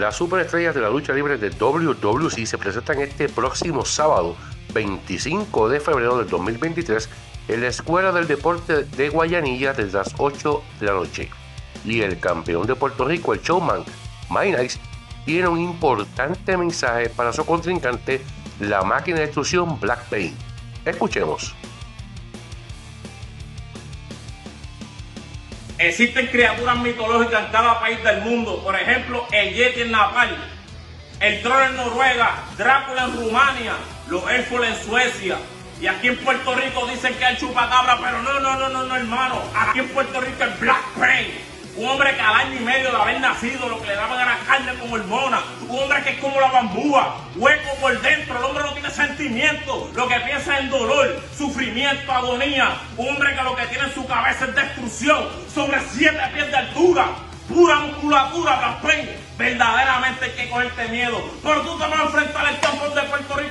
Las superestrellas de la lucha libre de WWC se presentan este próximo sábado, 25 de febrero del 2023, en la Escuela del Deporte de Guayanilla desde las 8 de la noche. Y el campeón de Puerto Rico, el showman My Nice, tiene un importante mensaje para su contrincante, la máquina de destrucción Black Pain. Escuchemos. Existen criaturas mitológicas en cada país del mundo. Por ejemplo, el Yeti en Nepal, el trono en Noruega, Drácula en Rumania, los elfos en Suecia. Y aquí en Puerto Rico dicen que el chupacabra, pero no, no, no, no, no, hermano. Aquí en Puerto Rico es Black Pain. Un hombre que al año y medio de haber nacido lo que le daban era carne como hormona. Un hombre que es como la bambúa, hueco por dentro. El hombre no tiene sentimiento. Lo que piensa es dolor, sufrimiento, agonía. Un hombre que lo que tiene en su cabeza es destrucción. Sobre siete pies de altura. Pura musculatura, Black Verdaderamente hay que cogerte miedo. Pero tú te vas a enfrentar al campeón de Puerto Rico,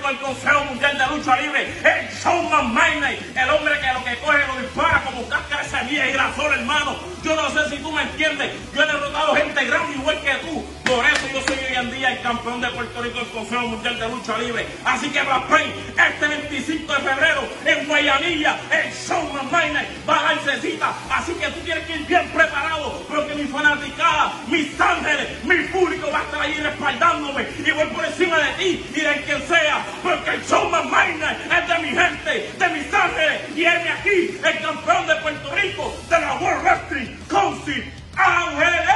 el hombre que lo que coge lo dispara como cáscara de semilla y grasol, hermano. Yo no sé si tú me entiendes. Yo he derrotado gente grande igual que tú. Por eso yo soy hoy en día el campeón de Puerto Rico, el Consejo Mundial de Lucha Libre. Así que Black este 25 de febrero en Guayanilla, el Showman Maynard va a cita. Así que tú tienes que ir bien preparado, porque mi fanaticada, mis ángeles, mi público va a estar ahí respaldándome y voy por encima de ti y de quien sea, porque el Showman el campeón de Puerto Rico de la World Wrestling Council, Ángel